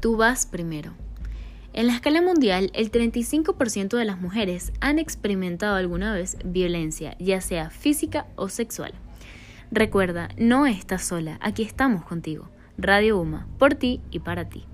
tú vas primero. En la escala mundial, el 35% de las mujeres han experimentado alguna vez violencia, ya sea física o sexual. Recuerda, no estás sola, aquí estamos contigo. Radio UMA, por ti y para ti.